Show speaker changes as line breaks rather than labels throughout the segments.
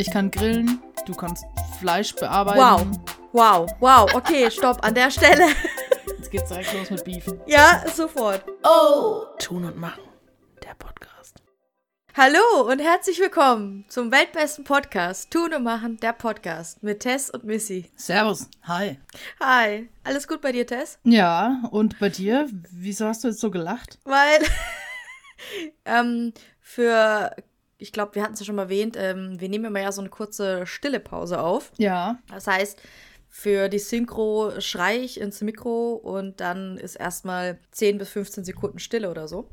Ich kann grillen, du kannst Fleisch bearbeiten.
Wow. Wow, wow, okay, stopp, an der Stelle.
Jetzt geht's direkt los mit Beef.
Ja, sofort.
Oh! Tun und machen. Der Podcast.
Hallo und herzlich willkommen zum weltbesten Podcast Tun und Machen, der Podcast mit Tess und Missy.
Servus. Hi.
Hi, alles gut bei dir, Tess?
Ja, und bei dir? Wieso hast du jetzt so gelacht?
Weil ähm, für, ich glaube, wir hatten es ja schon mal erwähnt, ähm, wir nehmen immer ja so eine kurze stille Pause auf.
Ja.
Das heißt, für die Synchro schreie ich ins Mikro und dann ist erstmal 10 bis 15 Sekunden Stille oder so.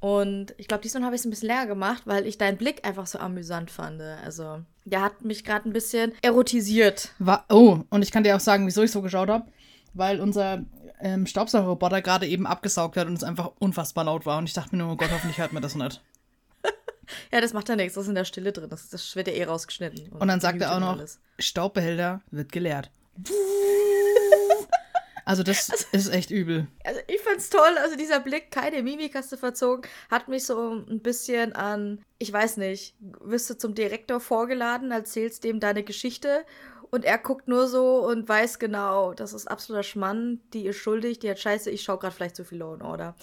Und ich glaube, diesmal habe ich es ein bisschen leer gemacht, weil ich deinen Blick einfach so amüsant fand. Also, der hat mich gerade ein bisschen erotisiert.
Wa oh, und ich kann dir auch sagen, wieso ich so geschaut habe. Weil unser ähm, Staubsaugerroboter gerade eben abgesaugt hat und es einfach unfassbar laut war. Und ich dachte mir nur, oh Gott, hoffentlich hört man das nicht.
Ja, das macht ja nichts, das ist in der Stille drin. Das, das wird ja eh rausgeschnitten.
Und dann sagt er auch noch,
alles.
Staubbehälter wird geleert. Also das ist echt übel.
Also ich fand's toll, also dieser Blick, keine Mimik hast du verzogen, hat mich so ein bisschen an, ich weiß nicht, wirst du zum Direktor vorgeladen, erzählst dem deine Geschichte und er guckt nur so und weiß genau, das ist absoluter Schmann, die ist schuldig, die hat Scheiße, ich schau gerade vielleicht zu viel Law and Order.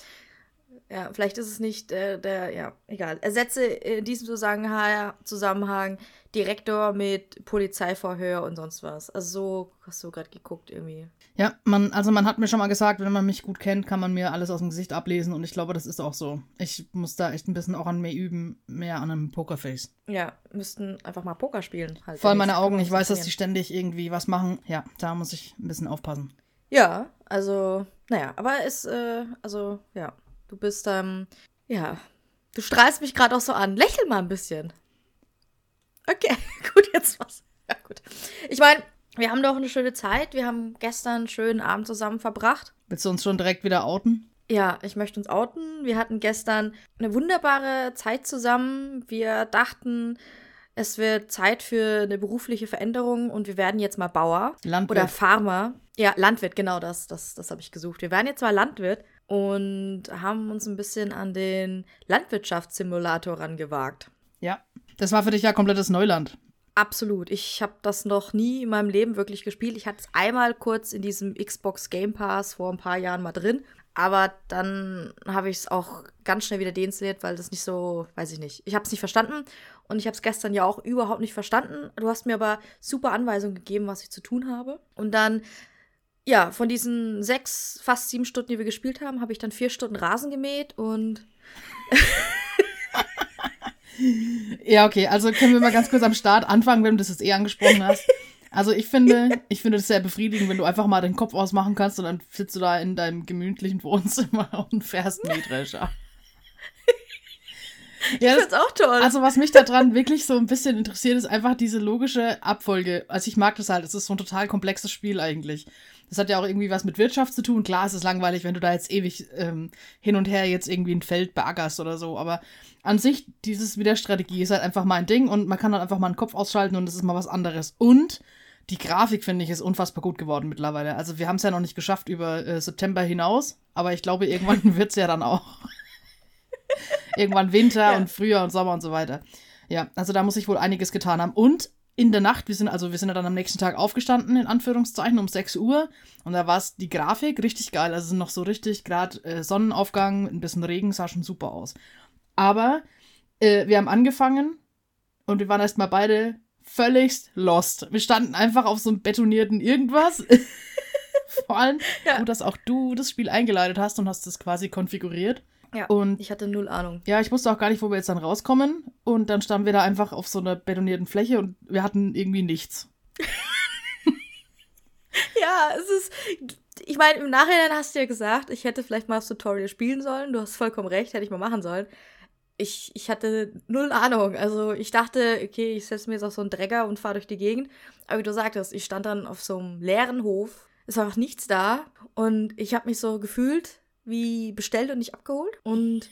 Ja, vielleicht ist es nicht äh, der, ja, egal. Ersetze in diesem Zusammenhang, Zusammenhang Direktor mit Polizeiverhör und sonst was. Also so hast du gerade geguckt irgendwie.
Ja, man, also man hat mir schon mal gesagt, wenn man mich gut kennt, kann man mir alles aus dem Gesicht ablesen und ich glaube, das ist auch so. Ich muss da echt ein bisschen auch an mir üben, mehr an einem Pokerface.
Ja, müssten einfach mal Poker spielen. Halt
Vor allem meine Augen, ich weiß, dass die ständig irgendwie was machen. Ja, da muss ich ein bisschen aufpassen.
Ja, also, naja, aber es, äh, also, ja, du bist, ähm, ja, du strahlst mich gerade auch so an. Lächel mal ein bisschen. Okay, gut, jetzt was. Ja, gut. Ich meine, wir haben doch eine schöne Zeit. Wir haben gestern einen schönen Abend zusammen verbracht.
Willst du uns schon direkt wieder outen?
Ja, ich möchte uns outen. Wir hatten gestern eine wunderbare Zeit zusammen. Wir dachten, es wird Zeit für eine berufliche Veränderung und wir werden jetzt mal Bauer
Landwirt.
oder Farmer. Ja, Landwirt, genau das, das, das habe ich gesucht. Wir werden jetzt mal Landwirt und haben uns ein bisschen an den Landwirtschaftssimulator rangewagt.
Ja. Das war für dich ja komplettes Neuland.
Absolut. Ich habe das noch nie in meinem Leben wirklich gespielt. Ich hatte es einmal kurz in diesem Xbox Game Pass vor ein paar Jahren mal drin. Aber dann habe ich es auch ganz schnell wieder deinstalliert, weil das nicht so, weiß ich nicht. Ich habe es nicht verstanden und ich habe es gestern ja auch überhaupt nicht verstanden. Du hast mir aber super Anweisungen gegeben, was ich zu tun habe. Und dann, ja, von diesen sechs, fast sieben Stunden, die wir gespielt haben, habe ich dann vier Stunden Rasen gemäht und
Ja, okay, also können wir mal ganz kurz am Start anfangen, wenn du das jetzt eh angesprochen hast. Also ich finde, ich finde das sehr befriedigend, wenn du einfach mal den Kopf ausmachen kannst und dann sitzt du da in deinem gemütlichen Wohnzimmer und fährst Mähdrescher. Ja,
ich
das,
find's auch toll.
also was mich daran wirklich so ein bisschen interessiert, ist einfach diese logische Abfolge. Also ich mag das halt, es ist so ein total komplexes Spiel eigentlich. Das hat ja auch irgendwie was mit Wirtschaft zu tun. Klar, es ist langweilig, wenn du da jetzt ewig ähm, hin und her jetzt irgendwie ein Feld beackerst oder so, aber an sich, dieses wieder Strategie ist halt einfach mein Ding und man kann dann einfach mal einen Kopf ausschalten und es ist mal was anderes. Und die Grafik, finde ich, ist unfassbar gut geworden mittlerweile. Also wir haben es ja noch nicht geschafft über äh, September hinaus, aber ich glaube, irgendwann wird es ja dann auch. irgendwann Winter
Ja.
und Frühjahr und Sommer und so weiter. Ja, also da muss ich wohl einiges getan haben. Und in der Nacht, wir sind also, wir sind ja dann am nächsten Tag aufgestanden, in Anführungszeichen, um 6 Uhr. Und da war es die Grafik richtig geil. Also noch so richtig, gerade äh, Sonnenaufgang, ein bisschen Regen, sah schon super aus. Aber äh, wir haben angefangen und wir waren erstmal beide völligst lost. Wir standen einfach auf so einem betonierten irgendwas. Vor allem,
Ja.
gut, dass auch du das Spiel eingeleitet hast und hast es quasi konfiguriert.
Ja,
Und
ich hatte null Ahnung.
ja, ich wusste auch gar nicht, wo wir jetzt dann rauskommen. Und dann standen wir da einfach auf so einer betonierten Fläche und wir hatten irgendwie nichts.
Ja, es ist. Ich meine, im Nachhinein hast du ja gesagt, ich hätte vielleicht mal das Tutorial spielen sollen. Du hast vollkommen recht, hätte ich mal machen sollen. Ich, ich hatte null Ahnung. Also ich dachte, okay, ich setze mir jetzt auf so einen Drecker und fahre durch die Gegend. Aber wie du sagtest, ich stand dann auf so einem leeren Hof. Es war einfach nichts da. Und ich habe mich so gefühlt wie bestellt und nicht abgeholt. Und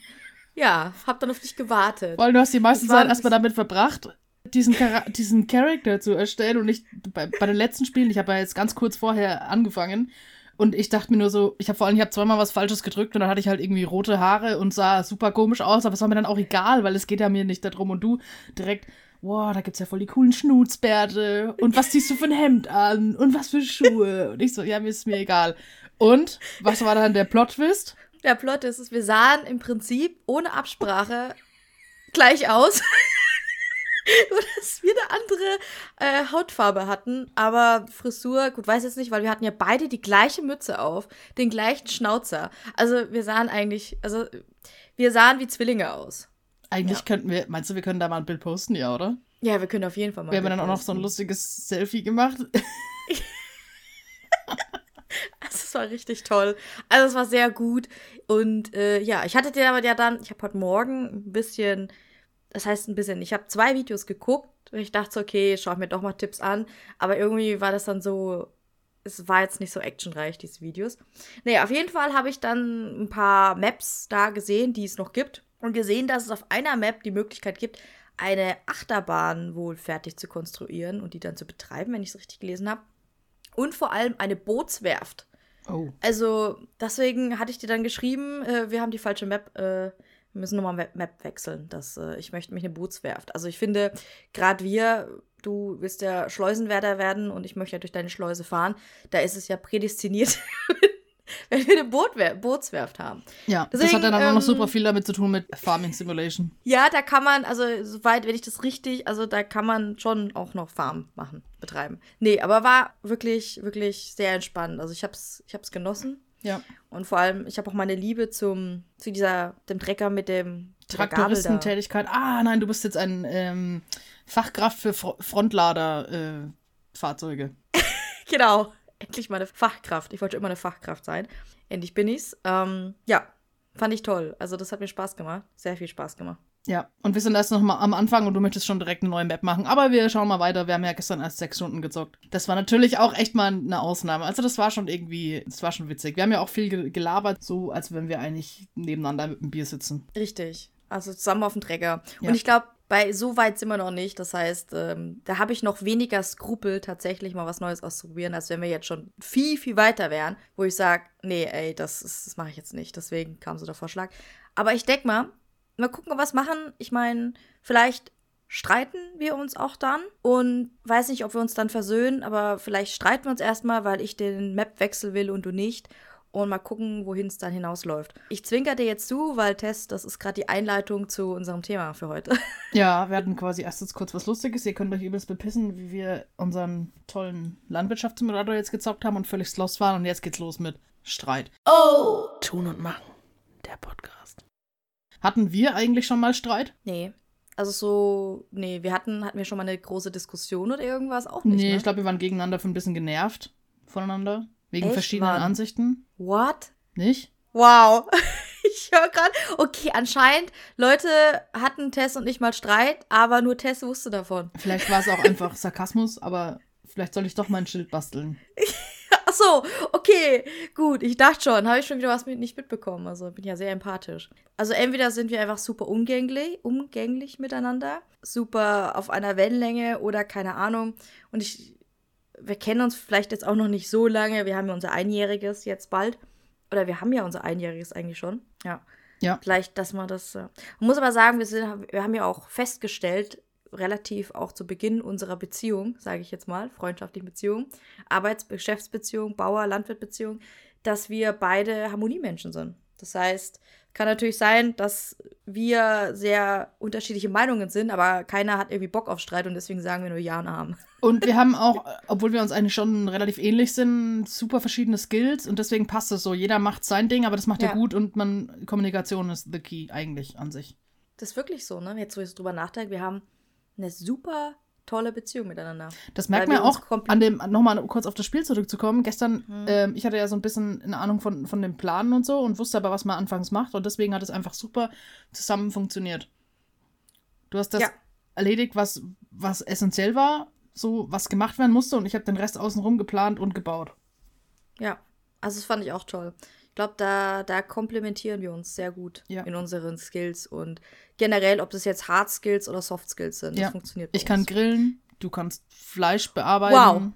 ja, habe dann auf dich gewartet.
Weil du hast die meiste
Das war
Zeit erstmal damit verbracht, diesen, Chara diesen Charakter zu erstellen. Und ich, bei, bei den letzten Spielen, ich habe ja jetzt ganz kurz vorher angefangen. Und ich dachte mir nur so, ich habe vor allem, ich habe zweimal was Falsches gedrückt und dann hatte ich halt irgendwie rote Haare und sah super komisch aus, aber es war mir dann auch egal, weil es geht ja mir nicht darum und du direkt wow, da gibt's ja voll die coolen Schnutzbärte und was ziehst du für ein Hemd an und was für Schuhe? Und ich so, ja, mir ist mir egal. Und was war dann der Plot-Twist?
Der Plot ist wir sahen im Prinzip ohne Absprache gleich aus. Nur, dass wir eine andere äh, Hautfarbe hatten. Aber Frisur, gut, weiß jetzt nicht, weil wir hatten ja beide die gleiche Mütze auf, den gleichen Schnauzer. Also wir sahen eigentlich, also wir sahen wie Zwillinge aus.
Eigentlich ja. könnten wir, meinst du, wir können da mal ein Bild posten, ja, oder?
Ja, wir können auf jeden Fall
mal. Wir haben dann auch noch so ein lustiges Selfie gemacht.
Das war richtig toll. Also es war sehr gut. Und äh, ja, ich hatte dir aber ja dann, ich habe heute Morgen ein bisschen, das heißt ein bisschen, ich habe zwei Videos geguckt und ich dachte, okay, schau mir doch mal Tipps an. Aber irgendwie war das dann so, es war jetzt nicht so actionreich, diese Videos. Naja, auf jeden Fall habe ich dann ein paar Maps da gesehen, die es noch gibt. Und gesehen, dass es auf einer Map die Möglichkeit gibt, eine Achterbahn wohl fertig zu konstruieren und die dann zu betreiben, wenn ich es richtig gelesen habe. Und vor allem eine Bootswerft. Oh. Also, deswegen hatte ich dir dann geschrieben, äh, wir haben die falsche Map, äh, wir müssen nochmal Map, Map wechseln. Das, äh, ich möchte mich eine Bootswerft. Also, ich finde, gerade wir, du wirst ja Schleusenwärter werden und ich möchte ja durch deine Schleuse fahren. Da ist es ja prädestiniert, wenn wir eine Bootwer Bootswerft haben.
Ja, Deswegen, das hat dann ähm, auch noch super viel damit zu tun mit Farming Simulation.
Ja, da kann man, also soweit, wenn ich das richtig, also da kann man schon auch noch Farm machen, betreiben. Nee, aber war wirklich, wirklich sehr entspannend. Also ich hab's, ich hab's genossen.
Ja.
Und vor allem, ich habe auch meine Liebe zum, zu dieser, dem Trecker mit dem
Traktoristentätigkeit. Ah, nein, du bist jetzt ein ähm, Fachkraft für Fr Frontlader-Fahrzeuge.
Äh, genau endlich mal eine Fachkraft. Ich wollte immer eine Fachkraft sein. Endlich bin ich's. Ähm, ja, fand ich toll. Also das hat mir Spaß gemacht. Sehr viel Spaß gemacht.
Ja, und wir sind erst noch mal am Anfang und du möchtest schon direkt eine neue Map machen. Aber wir schauen mal weiter. Wir haben ja gestern erst sechs Stunden gezockt. Das war natürlich auch echt mal eine Ausnahme. Also das war schon irgendwie, das war schon witzig. Wir haben ja auch viel gelabert, so als wenn wir eigentlich nebeneinander mit dem Bier sitzen.
Richtig. Also zusammen auf dem Träger. Ja. Und ich glaube, bei so weit sind wir noch nicht. Das heißt, ähm, da habe ich noch weniger Skrupel, tatsächlich mal was Neues auszuprobieren, als wenn wir jetzt schon viel, viel weiter wären, wo ich sage, nee, ey, das, das mache ich jetzt nicht. Deswegen kam so der Vorschlag. Aber ich denke mal, mal gucken, was machen. Ich meine, vielleicht streiten wir uns auch dann und weiß nicht, ob wir uns dann versöhnen, aber vielleicht streiten wir uns erstmal, weil ich den Map wechseln will und du nicht und mal gucken, wohin es dann hinausläuft. Ich zwinker dir jetzt zu, weil Tess, das ist gerade die Einleitung zu unserem Thema für heute.
Ja, wir hatten quasi erstens kurz was Lustiges. Ihr könnt euch übelst bepissen, wie wir unseren tollen Landwirtschaftssimulator jetzt gezockt haben und völlig lost waren. Und jetzt geht's los mit Streit.
Oh!
Tun und machen. Der Podcast. Hatten wir eigentlich schon mal Streit?
Nee. Also so, nee, wir hatten, hatten wir schon mal eine große Diskussion oder irgendwas auch nicht. Nee,
ne? ich glaube, wir waren gegeneinander für ein bisschen genervt voneinander. Wegen Echt, verschiedenen Mann? Ansichten.
What?
Nicht?
Wow. Ich höre gerade, okay, anscheinend, Leute hatten Tess und ich mal Streit, aber nur Tess wusste davon.
Vielleicht war es auch einfach Sarkasmus, aber vielleicht soll ich doch mal ein Schild basteln.
Ach so, okay, gut. Ich dachte schon, habe ich schon wieder was mit, nicht mitbekommen. Also bin ja sehr empathisch. Also entweder sind wir einfach super umgänglich, umgänglich miteinander, super auf einer Wellenlänge oder keine Ahnung. Und ich wir kennen uns vielleicht jetzt auch noch nicht so lange. Wir haben ja unser Einjähriges jetzt bald. Oder wir haben ja unser Einjähriges eigentlich schon. Ja.
Ja.
Vielleicht, dass man das. Äh man muss aber sagen, wir, sind, wir haben ja auch festgestellt, relativ auch zu Beginn unserer Beziehung, sage ich jetzt mal, freundschaftlichen Beziehung, Arbeits-, Geschäftsbeziehung, Bauer-, Landwirtbeziehung, dass wir beide Harmoniemenschen sind. Das heißt, kann natürlich sein, dass wir sehr unterschiedliche Meinungen sind, aber keiner hat irgendwie Bock auf Streit und deswegen sagen wir nur Ja und Arm.
Und wir haben auch, obwohl wir uns eigentlich schon relativ ähnlich sind, super verschiedene Skills und deswegen passt es so. Jeder macht sein Ding, aber das macht ja, ja gut und man, Kommunikation ist the key eigentlich an sich.
Das ist wirklich so, ne? Jetzt, wo ich drüber nachdenke, wir haben eine super tolle Beziehung miteinander.
Das merkt man auch an dem, nochmal kurz auf das Spiel zurückzukommen. Gestern, mhm. ähm, ich hatte ja so ein bisschen eine Ahnung von, von den Planen und so und wusste aber, was man anfangs macht und deswegen hat es einfach super zusammen funktioniert. Du hast das ja. erledigt, was, was essentiell war, so was gemacht werden musste und ich habe den Rest außenrum geplant und gebaut.
Ja, also das fand ich auch toll. Ich glaube, da, da komplementieren wir uns sehr gut ja. in unseren Skills und generell, ob das jetzt Hard Skills oder Soft Skills sind. Ja. Das funktioniert.
Ich kann grillen, du kannst Fleisch bearbeiten.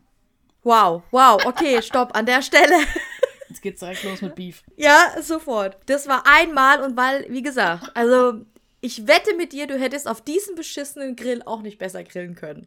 Wow. Wow, wow, okay, stopp, an der Stelle.
Jetzt geht's direkt los mit Beef.
Ja, sofort. Das war einmal und weil, wie gesagt, also Ich wette mit dir, du hättest auf diesem beschissenen Grill auch nicht besser grillen können.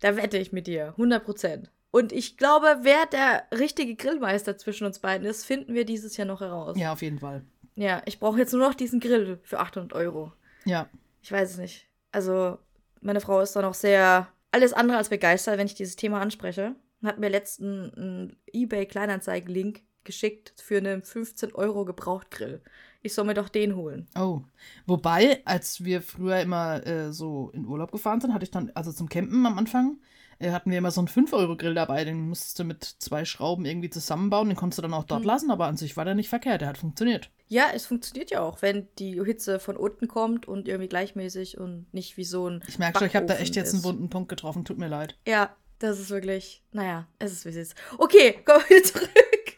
Da wette ich mit dir. 100 Prozent. Und ich glaube, wer der richtige Grillmeister zwischen uns beiden ist, finden wir dieses Jahr noch heraus.
Ja, auf jeden Fall.
Ja, ich brauche jetzt nur noch diesen Grill für 800 Euro.
Ja.
Ich weiß es nicht. Also, meine Frau ist da noch sehr alles andere als begeistert, wenn ich dieses Thema anspreche. Hat mir letzten einen eBay-Kleinanzeigen-Link geschickt für einen 15 Euro Gebrauchtgrill. Ich soll mir doch den holen.
Oh. Wobei, als wir früher immer äh, so in Urlaub gefahren sind, hatte ich dann, also zum Campen am Anfang, hatten wir immer so einen 5-Euro-Grill dabei. Den musstest du mit zwei Schrauben irgendwie zusammenbauen. Den konntest du dann auch dort mhm. lassen, aber an sich war der nicht verkehrt. Der hat funktioniert.
Ja, es funktioniert ja auch, wenn die Hitze von unten kommt und irgendwie gleichmäßig und nicht wie so ein.
Ich merke schon, ich habe da echt jetzt ist. einen wunden Punkt getroffen. Tut mir leid.
Ja, das ist wirklich. Naja, es ist wie es ist. Okay, kommen wir zurück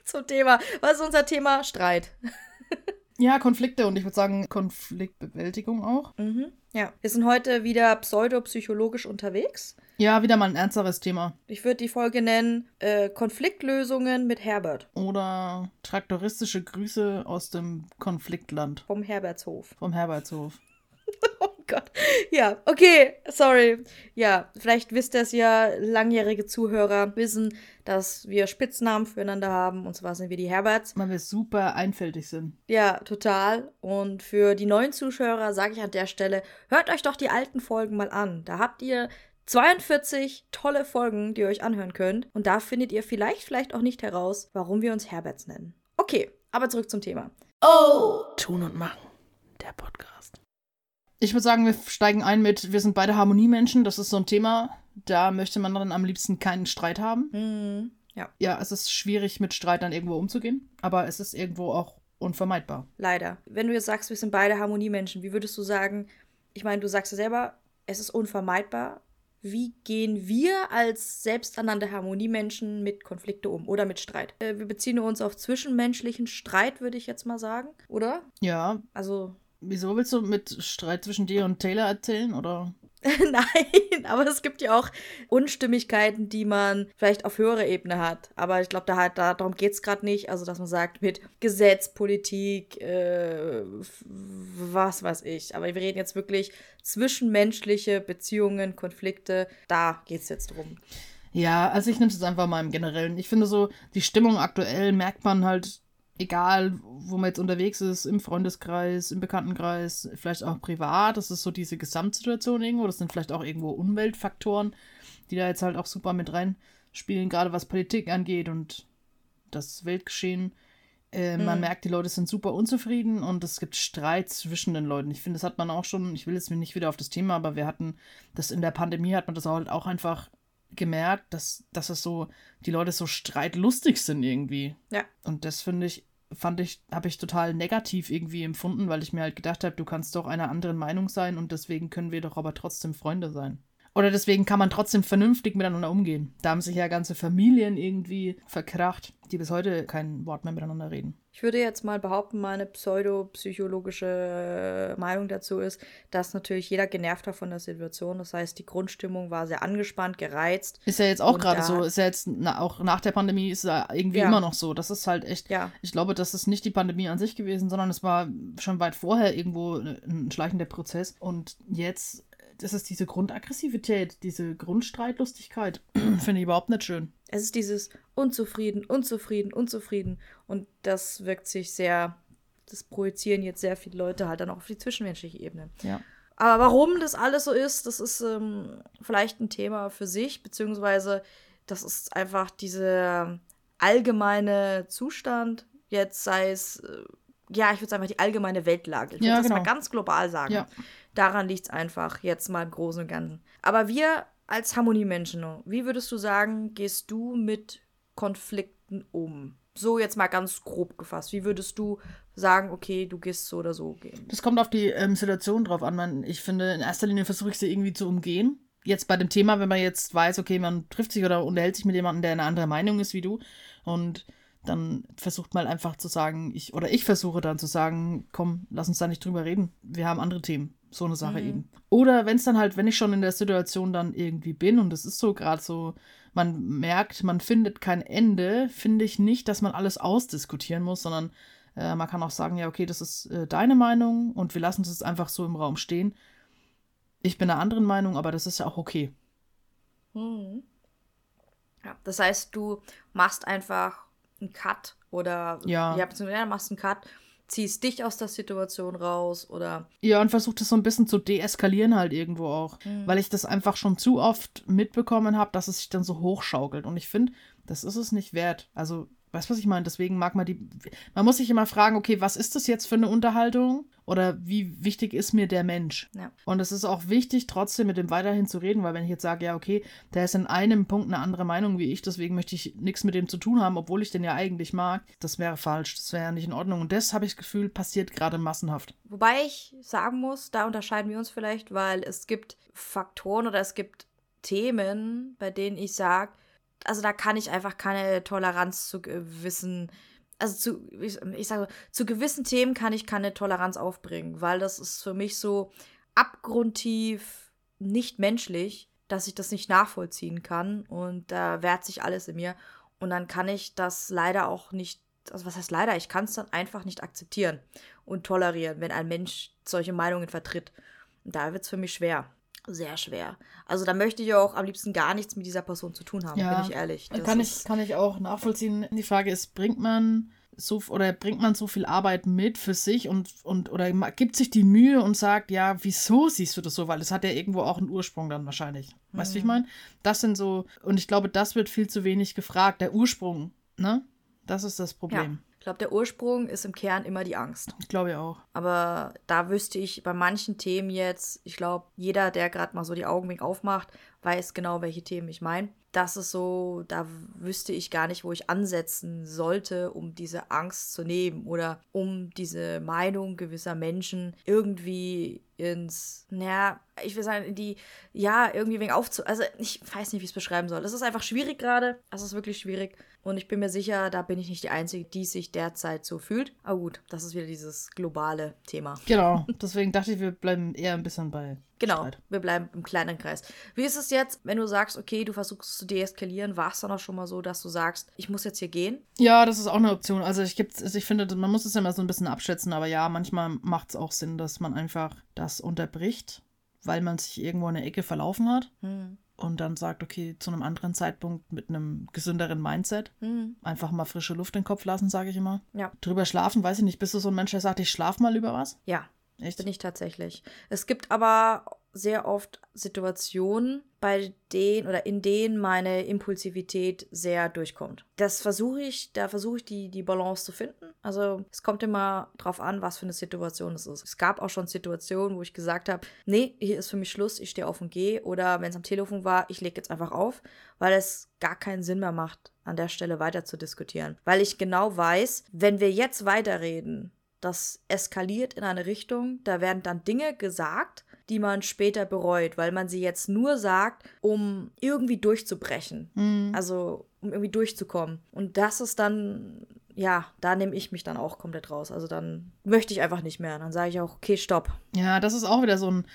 zum Thema. Was ist unser Thema? Streit.
Ja, Konflikte und ich würde sagen Konfliktbewältigung auch.
Mhm. Ja, wir sind heute wieder pseudopsychologisch unterwegs.
Ja, wieder mal ein ernsteres Thema.
Ich würde die Folge nennen äh, Konfliktlösungen mit Herbert.
Oder traktoristische Grüße aus dem Konfliktland.
Vom Herbertshof.
Vom Herbertshof.
Gott. Ja, okay, sorry. Ja, vielleicht wisst ihr es ja, langjährige Zuhörer wissen, dass wir Spitznamen füreinander haben. Und zwar sind wir die Herberts.
Weil wir super einfältig sind.
Ja, total. Und für die neuen Zuschauer sage ich an der Stelle, hört euch doch die alten Folgen mal an. Da habt ihr 42 tolle Folgen, die ihr euch anhören könnt. Und da findet ihr vielleicht, vielleicht auch nicht heraus, warum wir uns Herberts nennen. Okay, aber zurück zum Thema.
Oh! Tun und machen. Der Podcast. Ich würde sagen, wir steigen ein mit, wir sind beide Harmoniemenschen. Das ist so ein Thema, da möchte man dann am liebsten keinen Streit haben.
Mhm.
Ja. Ja, es ist schwierig, mit Streit dann irgendwo umzugehen, aber es ist irgendwo auch unvermeidbar.
Leider. Wenn du jetzt sagst, wir sind beide Harmoniemenschen, wie würdest du sagen, ich meine, du sagst ja selber, es ist unvermeidbar. Wie gehen wir als selbsternannte Harmoniemenschen mit Konflikte um oder mit Streit? Äh, wir beziehen uns auf zwischenmenschlichen Streit, würde ich jetzt mal sagen, oder?
Ja.
Also
Wieso willst du mit Streit zwischen dir und Taylor erzählen, oder?
Nein, aber es gibt ja auch Unstimmigkeiten, die man vielleicht auf höherer Ebene hat. Aber ich glaube, da halt, da, darum geht es gerade nicht. Also, dass man sagt, mit Gesetz, Politik, äh, was weiß ich. Aber wir reden jetzt wirklich zwischenmenschliche Beziehungen, Konflikte. Da geht es jetzt drum.
Ja, also ich nehme es jetzt einfach mal im Generellen. Ich finde so, die Stimmung aktuell merkt man halt egal, wo man jetzt unterwegs ist, im Freundeskreis, im Bekanntenkreis, vielleicht auch privat, das ist so diese Gesamtsituation irgendwo, das sind vielleicht auch irgendwo Umweltfaktoren, die da jetzt halt auch super mit reinspielen, gerade was Politik angeht und das Weltgeschehen. Äh, mhm. Man merkt, die Leute sind super unzufrieden und es gibt Streit zwischen den Leuten. Ich finde, das hat man auch schon, ich will jetzt nicht wieder auf das Thema, aber wir hatten das in der Pandemie, hat man das halt auch einfach gemerkt, dass, dass es so, die Leute so streitlustig sind irgendwie.
Ja.
Und das finde ich fand ich, habe ich total negativ irgendwie empfunden, weil ich mir halt gedacht habe, du kannst doch einer anderen Meinung sein und deswegen können wir doch aber trotzdem Freunde sein. Oder deswegen kann man trotzdem vernünftig miteinander umgehen. Da haben sich ja ganze Familien irgendwie verkracht, die bis heute kein Wort mehr miteinander reden.
Ich würde jetzt mal behaupten, meine pseudopsychologische Meinung dazu ist, dass natürlich jeder genervt war von der Situation. Das heißt, die Grundstimmung war sehr angespannt, gereizt.
Ist ja jetzt auch gerade so. Ist ja jetzt na, auch nach der Pandemie ist ja irgendwie ja. immer noch so. Das ist halt echt.
Ja.
Ich glaube, das ist nicht die Pandemie an sich gewesen, sondern es war schon weit vorher irgendwo ein schleichender Prozess. Und jetzt das ist diese Grundaggressivität, diese Grundstreitlustigkeit. Finde ich überhaupt nicht schön.
Es ist dieses unzufrieden, unzufrieden, unzufrieden. Und das wirkt sich sehr, das projizieren jetzt sehr viele Leute halt dann auch auf die zwischenmenschliche Ebene.
Ja.
Aber warum das alles so ist, das ist ähm, vielleicht ein Thema für sich, beziehungsweise das ist einfach dieser allgemeine Zustand, jetzt sei es, äh, ja, ich würde sagen, die allgemeine Weltlage. Ich würde ja, das genau. mal ganz global sagen. Ja. Daran liegt es einfach, jetzt mal im Großen und Ganzen. Aber wir als Harmoniemenschen, wie würdest du sagen, gehst du mit Konflikten um? So jetzt mal ganz grob gefasst. Wie würdest du sagen, okay, du gehst so oder so gehen?
Das kommt auf die ähm, Situation drauf an. Man, ich finde, in erster Linie versuche ich sie irgendwie zu umgehen. Jetzt bei dem Thema, wenn man jetzt weiß, okay, man trifft sich oder unterhält sich mit jemandem, der eine andere Meinung ist wie du und dann versucht man einfach zu sagen, ich, oder ich versuche dann zu sagen, komm, lass uns da nicht drüber reden. Wir haben andere Themen. So eine Sache mhm. eben. Oder wenn es dann halt, wenn ich schon in der Situation dann irgendwie bin und es ist so gerade so, man merkt, man findet kein Ende, finde ich nicht, dass man alles ausdiskutieren muss, sondern Äh, man kann auch sagen, ja, okay, das ist äh, deine Meinung und wir lassen es einfach so im Raum stehen. Ich bin einer anderen Meinung, aber das ist ja auch okay.
Hm. Ja, das heißt, du machst einfach einen Cut oder
ja,
ja beziehungsweise machst einen Cut, ziehst dich aus der Situation raus oder.
Ja, und versuch das so ein bisschen zu deeskalieren halt irgendwo auch. Mhm. Weil ich das einfach schon zu oft mitbekommen habe, dass es sich dann so hochschaukelt. Und ich finde, das ist es nicht wert. Also Weißt du, was ich meine? Deswegen mag man die. Man muss sich immer fragen, okay, was ist das jetzt für eine Unterhaltung? Oder wie wichtig ist mir der Mensch?
Ja.
Und es ist auch wichtig, trotzdem mit dem weiterhin zu reden, weil wenn ich jetzt sage, ja, okay, der ist in einem Punkt eine andere Meinung wie ich, deswegen möchte ich nichts mit dem zu tun haben, obwohl ich den ja eigentlich mag, das wäre falsch, das wäre ja nicht in Ordnung. Und das habe ich das Gefühl, passiert gerade massenhaft.
Wobei ich sagen muss, da unterscheiden wir uns vielleicht, weil es gibt Faktoren oder es gibt Themen, bei denen ich sage, also da kann ich einfach keine Toleranz zu gewissen, also zu, ich, ich sage, zu gewissen Themen kann ich keine Toleranz aufbringen, weil das ist für mich so abgrundtief nicht menschlich, dass ich das nicht nachvollziehen kann und da wehrt sich alles in mir und dann kann ich das leider auch nicht, also was heißt leider, ich kann es dann einfach nicht akzeptieren und tolerieren, wenn ein Mensch solche Meinungen vertritt. Und da wird es für mich schwer sehr schwer. Also da möchte ich auch am liebsten gar nichts mit dieser Person zu tun haben, ja, bin ich ehrlich.
Das kann ich, kann ich auch nachvollziehen. Die Frage ist, bringt man so oder bringt man so viel Arbeit mit für sich und, und oder gibt sich die Mühe und sagt, ja, wieso siehst du das so? Weil es hat ja irgendwo auch einen Ursprung dann wahrscheinlich. Weißt du, wie ich mhm. meine? Das sind so, und ich glaube, das wird viel zu wenig gefragt. Der Ursprung, ne? Das ist das Problem.
Ja. Ich glaube, der Ursprung ist im Kern immer die Angst.
Ich glaube ja auch.
Aber da wüsste ich bei manchen Themen jetzt, ich glaube, jeder, der gerade mal so die Augen aufmacht, weiß genau, welche Themen ich meine. Das ist so, da wüsste ich gar nicht, wo ich ansetzen sollte, um diese Angst zu nehmen oder um diese Meinung gewisser Menschen irgendwie ins, naja, ich will sagen, in die, ja, irgendwie wegen aufzu. Also, ich weiß nicht, wie ich es beschreiben soll. Es ist einfach schwierig gerade. Es ist wirklich schwierig. Und ich bin mir sicher, da bin ich nicht die Einzige, die sich derzeit so fühlt. Aber gut, das ist wieder dieses globale Thema.
Genau, deswegen dachte ich, wir bleiben eher ein bisschen bei.
Genau, Streit. wir bleiben im kleinen Kreis. Wie ist es jetzt, wenn du sagst, okay, du versuchst zu deeskalieren? War es dann auch schon mal so, dass du sagst, ich muss jetzt hier gehen?
Ja, das ist auch eine Option. Also ich, also ich finde, man muss es ja mal so ein bisschen abschätzen, aber ja, manchmal macht es auch Sinn, dass man einfach das unterbricht, weil man sich irgendwo in der Ecke verlaufen hat. Hm und dann sagt, okay, zu einem anderen Zeitpunkt mit einem gesünderen Mindset. Mhm. Einfach mal frische Luft in den Kopf lassen, sage ich immer.
Ja.
Drüber schlafen, weiß ich nicht. Bist du so ein Mensch, der sagt, ich schlaf mal über was?
Ja. Echt? Bin ich tatsächlich. Es gibt aber sehr oft Situationen, bei denen oder in denen meine Impulsivität sehr durchkommt. Das versuche ich, da versuche ich die, die Balance zu finden. Also es kommt immer drauf an, was für eine Situation es ist. Es gab auch schon Situationen, wo ich gesagt habe, nee, hier ist für mich Schluss, ich stehe auf und gehe. Oder wenn es am Telefon war, ich lege jetzt einfach auf, weil es gar keinen Sinn mehr macht, an der Stelle weiter zu diskutieren. Weil ich genau weiß, wenn wir jetzt weiterreden, das eskaliert in eine Richtung, da werden dann Dinge gesagt, die man später bereut, weil man sie jetzt nur sagt, um irgendwie durchzubrechen. Mhm. Also um irgendwie durchzukommen. Und das ist dann, ja, da nehme ich mich dann auch komplett raus. Also dann möchte ich einfach nicht mehr. Dann sage ich auch, okay, stopp.
Ja, das ist auch wieder so ein,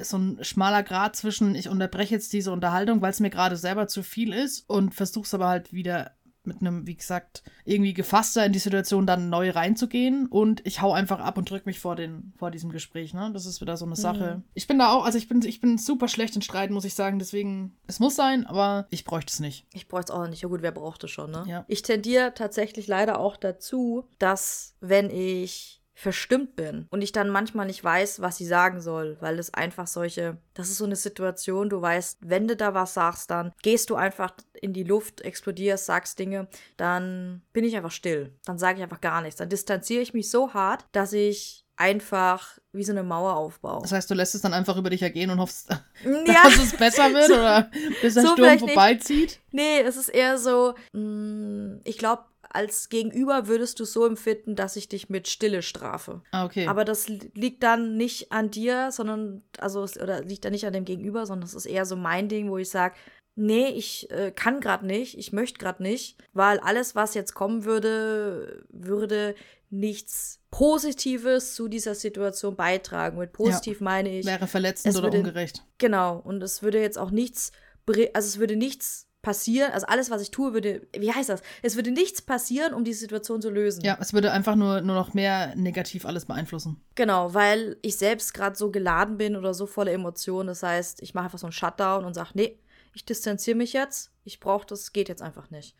so ein schmaler Grad zwischen, ich unterbreche jetzt diese Unterhaltung, weil es mir gerade selber zu viel ist und versuche es aber halt wieder mit einem, wie gesagt, irgendwie gefasster in die Situation dann neu reinzugehen und ich hau einfach ab und drück mich vor, den, vor diesem Gespräch, ne? Das ist wieder so eine Sache. Mhm. Ich bin da auch, also ich bin, ich bin super schlecht in Streiten, muss ich sagen, deswegen, es muss sein, aber ich bräuchte es nicht.
Ich bräuchte es auch nicht. Ja gut, wer braucht es schon, ne?
Ja.
Ich tendiere tatsächlich leider auch dazu, dass wenn ich verstimmt bin und ich dann manchmal nicht weiß, was sie sagen soll, weil es einfach solche, das ist so eine Situation, du weißt, wenn du da was sagst, dann gehst du einfach in die Luft, explodierst, sagst Dinge, dann bin ich einfach still. Dann sage ich einfach gar nichts. Dann distanziere ich mich so hart, dass ich einfach wie so eine Mauer aufbaue.
Das heißt, du lässt es dann einfach über dich ergehen und hoffst, ja. dass es besser wird so, oder bis der so Sturm vorbeizieht? Nicht.
Nee, es ist eher so, mh, mm, ich glaube, als Gegenüber würdest du so empfinden, dass ich dich mit Stille strafe.
Ah, okay.
Aber das liegt dann nicht an dir, sondern, also, oder liegt dann nicht an dem Gegenüber, sondern es ist eher so mein Ding, wo ich sage, nee, ich äh, kann gerade nicht, ich möchte gerade nicht, weil alles, was jetzt kommen würde, würde nichts Positives zu dieser Situation beitragen. Mit positiv ja, meine ich.
Wäre verletzend oder
würde,
ungerecht.
Genau. Und es würde jetzt auch nichts, also es würde nichts passieren, also alles, was ich tue, würde, wie heißt das? Es würde nichts passieren, um die Situation zu lösen.
Ja, es würde einfach nur, nur noch mehr negativ alles beeinflussen.
Genau, weil ich selbst gerade so geladen bin oder so voller Emotionen. Das heißt, ich mache einfach so einen Shutdown und sage, nee, ich distanziere mich jetzt. Ich brauche das, geht jetzt einfach nicht.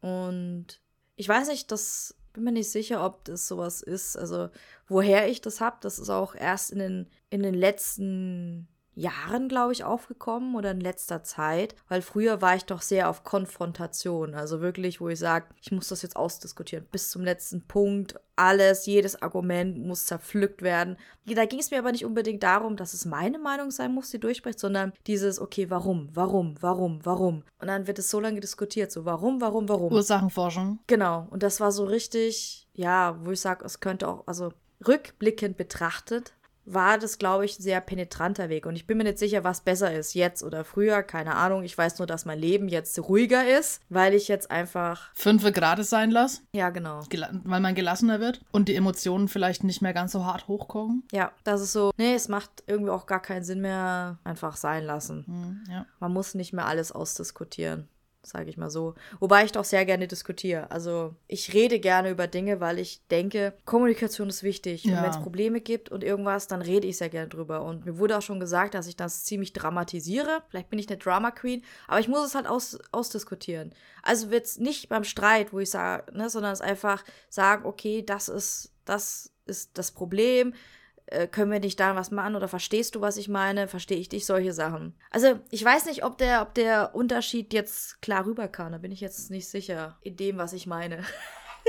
Und ich weiß nicht, das bin mir nicht sicher, ob das sowas ist. Also, woher ich das habe, das ist auch erst in den, in den letzten Jahren, glaube ich, aufgekommen oder in letzter Zeit, weil früher war ich doch sehr auf Konfrontation. Also wirklich, wo ich sage, ich muss das jetzt ausdiskutieren bis zum letzten Punkt. Alles, jedes Argument muss zerpflückt werden. Da ging es mir aber nicht unbedingt darum, dass es meine Meinung sein muss, die durchbricht, sondern dieses, okay, warum, warum, warum, warum. Und dann wird es so lange diskutiert, so warum, warum, warum.
Ursachenforschung.
Genau. Und das war so richtig, ja, wo ich sage, es könnte auch, also rückblickend betrachtet, war das, glaube ich, ein sehr penetranter Weg. Und ich bin mir nicht sicher, was besser ist, jetzt oder früher, keine Ahnung. Ich weiß nur, dass mein Leben jetzt ruhiger ist, weil ich jetzt einfach.
Fünfe Grade sein lasse.
Ja, genau.
Gela weil man gelassener wird und die Emotionen vielleicht nicht mehr ganz so hart hochkommen.
Ja, das ist so. Nee, es macht irgendwie auch gar keinen Sinn mehr, einfach sein lassen.
Mhm, ja.
Man muss nicht mehr alles ausdiskutieren sage ich mal so. Wobei ich doch sehr gerne diskutiere. Also ich rede gerne über Dinge, weil ich denke, Kommunikation ist wichtig. Ja. Und wenn es Probleme gibt und irgendwas, dann rede ich sehr gerne drüber. Und mir wurde auch schon gesagt, dass ich das ziemlich dramatisiere. Vielleicht bin ich eine Drama Queen, aber ich muss es halt aus, ausdiskutieren. Also wird es nicht beim Streit, wo ich sage, ne, sondern es einfach sagen, okay, das ist, das ist das Problem äh, können wir nicht da was machen oder verstehst du, was ich meine? Verstehe ich dich? Solche Sachen. Also, ich weiß nicht, ob der, ob der Unterschied jetzt klar rüberkam. Da bin ich jetzt nicht sicher in dem, was ich meine.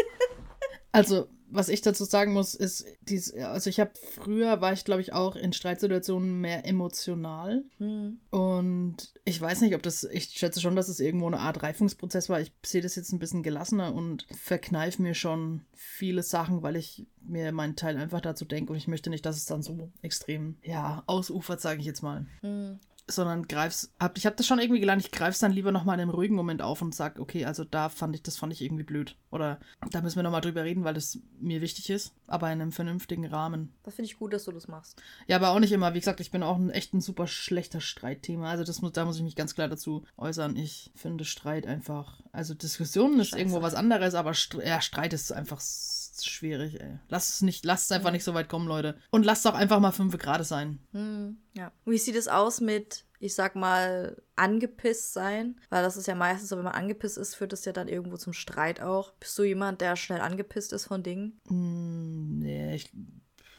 also, was ich dazu sagen muss, ist, dies, also ich habe früher war ich, glaube ich, auch in Streitsituationen mehr emotional.
Hm.
Und ich weiß nicht, ob das, ich schätze schon, dass es irgendwo eine Art Reifungsprozess war. Ich sehe das jetzt ein bisschen gelassener und verkneife mir schon viele Sachen, weil ich mir meinen Teil einfach dazu denke und ich möchte nicht, dass es dann so extrem, ja, ausufert, sage ich jetzt mal.
Hm
sondern greif's, hab, ich habe das schon irgendwie gelernt, ich greif's dann lieber nochmal in einem ruhigen Moment auf und sag, okay, also da fand ich, das fand ich irgendwie blöd. Oder da müssen wir nochmal drüber reden, weil das mir wichtig ist, aber in einem vernünftigen Rahmen.
Das finde ich gut, dass du das machst.
Ja, aber auch nicht immer. Wie gesagt, ich bin auch ein echt ein super schlechter Streitthema. Also das muss, da muss ich mich ganz klar dazu äußern. Ich finde Streit einfach, also Diskussionen ist Scheiße. irgendwo was anderes, aber St ja, Streit ist einfach schwierig, ey. Lass es nicht, lasst es einfach nicht so weit kommen, Leute. Und lasst auch einfach mal fünf Grad sein.
Hm, ja. Wie sieht es aus mit, ich sag mal, angepisst sein? Weil das ist ja meistens so, wenn man angepisst ist, führt das ja dann irgendwo zum Streit auch. Bist du jemand, der schnell angepisst ist von Dingen?
Mm, nee, ich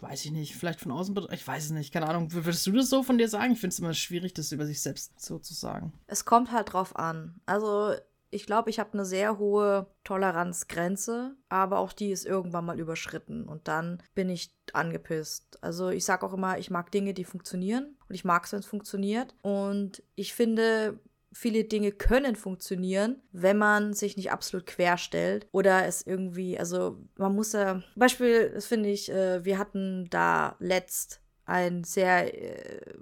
weiß ich nicht, vielleicht von außen, ich weiß es nicht, keine Ahnung. Würdest du das so von dir sagen? Ich finde es immer schwierig, das über sich selbst so zu sagen.
Es kommt halt drauf an. Also ich glaube, ich habe eine sehr hohe Toleranzgrenze, aber auch die ist irgendwann mal überschritten und dann bin ich angepisst. Also ich sage auch immer, ich mag Dinge, die funktionieren und ich mag es, wenn es funktioniert und ich finde, viele Dinge können funktionieren, wenn man sich nicht absolut querstellt oder es irgendwie, also man muss ja, Beispiel, das finde ich, äh, wir hatten da letzt ein sehr, äh,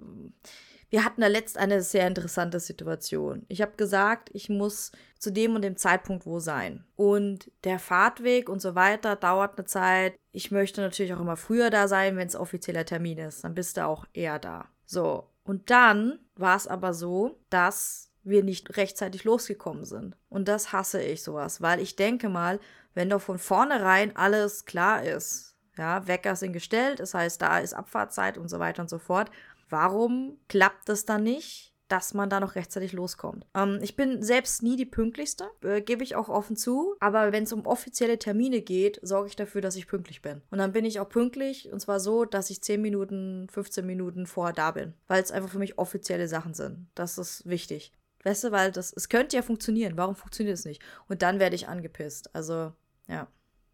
wir hatten da letzt eine sehr interessante Situation. Ich habe gesagt, ich muss zu dem und dem Zeitpunkt wo sein. Und der Fahrtweg und so weiter dauert eine Zeit. Ich möchte natürlich auch immer früher da sein, wenn es offizieller Termin ist. Dann bist du auch eher da. So. Und dann war es aber so, dass wir nicht rechtzeitig losgekommen sind. Und das hasse ich sowas, weil ich denke mal, wenn doch von vornherein alles klar ist, ja, Wecker sind gestellt, das heißt, da ist Abfahrtzeit und so weiter und so fort, Warum klappt das dann nicht? dass man da noch rechtzeitig loskommt. Ähm, ich bin selbst nie die pünktlichste, äh, gebe ich auch offen zu. Aber wenn es um offizielle Termine geht, sorge ich dafür, dass ich pünktlich bin. Und dann bin ich auch pünktlich und zwar so, dass ich 10 Minuten, 15 Minuten vorher da bin. Weil es einfach für mich offizielle Sachen sind. Das ist wichtig. Weißt du, weil das, es könnte ja funktionieren. Warum funktioniert es nicht? Und dann werde ich angepisst. Also, ja.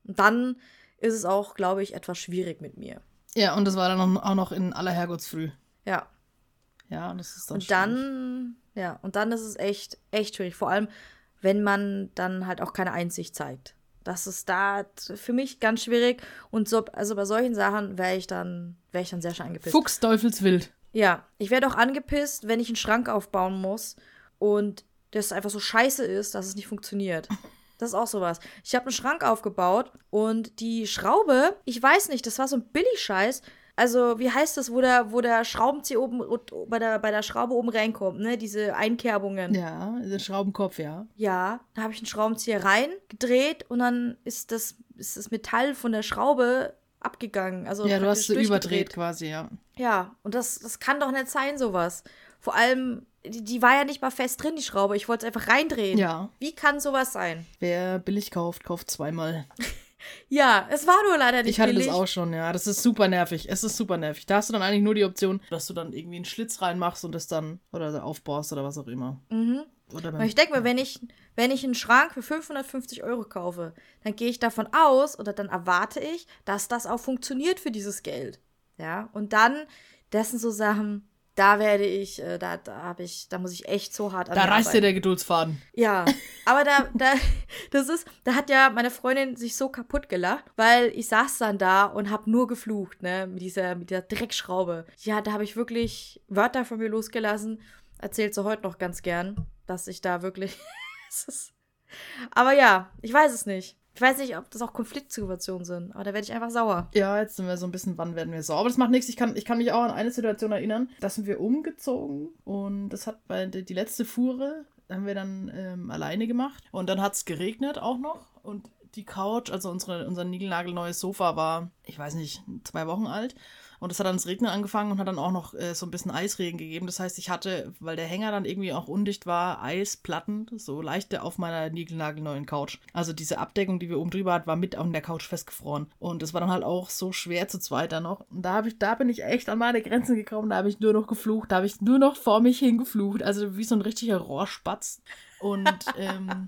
Und dann ist es auch, glaube ich, etwas schwierig mit mir.
Ja, und das war dann auch noch in aller Herrgottsfrüh.
Ja.
Ja, und das ist dann
Und dann, ja, und dann ist es echt, echt schwierig. Vor allem, wenn man dann halt auch keine Einsicht zeigt. Das ist da für mich ganz schwierig. Und so, also bei solchen Sachen wäre ich dann, wäre ich dann sehr schnell angepisst.
Fuchs Teufelswild.
Ja, ich werde auch angepisst, wenn ich einen Schrank aufbauen muss und das einfach so scheiße ist, dass es nicht funktioniert. Das ist auch sowas. Ich habe einen Schrank aufgebaut und die Schraube, ich weiß nicht, das war so ein Billigscheiß, Also, wie heißt das, wo der, wo der Schraubenzieher oben bei der, bei der Schraube oben reinkommt, ne? Diese Einkerbungen.
Ja, der Schraubenkopf, ja.
Ja, da habe ich einen Schraubenzieher reingedreht und dann ist das, ist das Metall von der Schraube abgegangen. Also
ja, du hast sie überdreht quasi, ja.
Ja, und das, das kann doch nicht sein, sowas. Vor allem, die, die war ja nicht mal fest drin, die Schraube. Ich wollte es einfach reindrehen.
Ja.
Wie kann sowas sein?
Wer billig kauft, kauft zweimal.
Ja, es war nur leider nicht
Ich hatte
billig.
das auch schon, ja. Das ist super nervig. Es ist super nervig. Da hast du dann eigentlich nur die Option, dass du dann irgendwie einen Schlitz reinmachst und das dann oder aufbaust oder was auch immer.
Mhm.
Oder
ich denke mir, wenn ich, wenn ich einen Schrank für 550 Euro kaufe, dann gehe ich davon aus oder dann erwarte ich, dass das auch funktioniert für dieses Geld. Ja, und dann, das sind so Sachen, da werde ich, äh, da, da habe ich, da muss ich echt so hart an
da reißt dir der Geduldsfaden.
Ja, aber da, da, das ist, da hat ja meine Freundin sich so kaputt gelacht, weil ich saß dann da und hab nur geflucht, ne, mit dieser, mit der Dreckschraube. Ja, da habe ich wirklich Wörter von mir losgelassen. Erzählt sie heute noch ganz gern, dass ich da wirklich. aber ja, ich weiß es nicht. Ich weiß nicht, ob das auch Konfliktsituationen sind, aber da werde ich einfach sauer.
Ja, jetzt sind wir so ein bisschen, wann werden wir sauer. Aber das macht nichts. Ich kann, ich kann mich auch an eine Situation erinnern. Da sind wir umgezogen und das hat bei die, letzte Fuhre haben wir dann ähm, alleine gemacht. Und dann hat es geregnet auch noch. Und die Couch, also unsere, unser niegelnagelneues Sofa war, ich weiß nicht, zwei Wochen alt. Und es hat dann das Regnen angefangen und hat dann auch noch äh, so ein bisschen Eisregen gegeben. Das heißt, ich hatte, weil der Hänger dann irgendwie auch undicht war, Eisplatten, so leichte auf meiner niegelnagelneuen Couch. Also diese Abdeckung, die wir oben drüber hatten, war mit an der Couch festgefroren. Und das war dann halt auch so schwer zu zweit dann noch. Und da, ich, da bin ich echt an meine Grenzen gekommen. Da habe ich nur noch geflucht. Da habe ich nur noch vor mich hingeflucht. Also wie so ein richtiger Rohrspatz. Und ähm,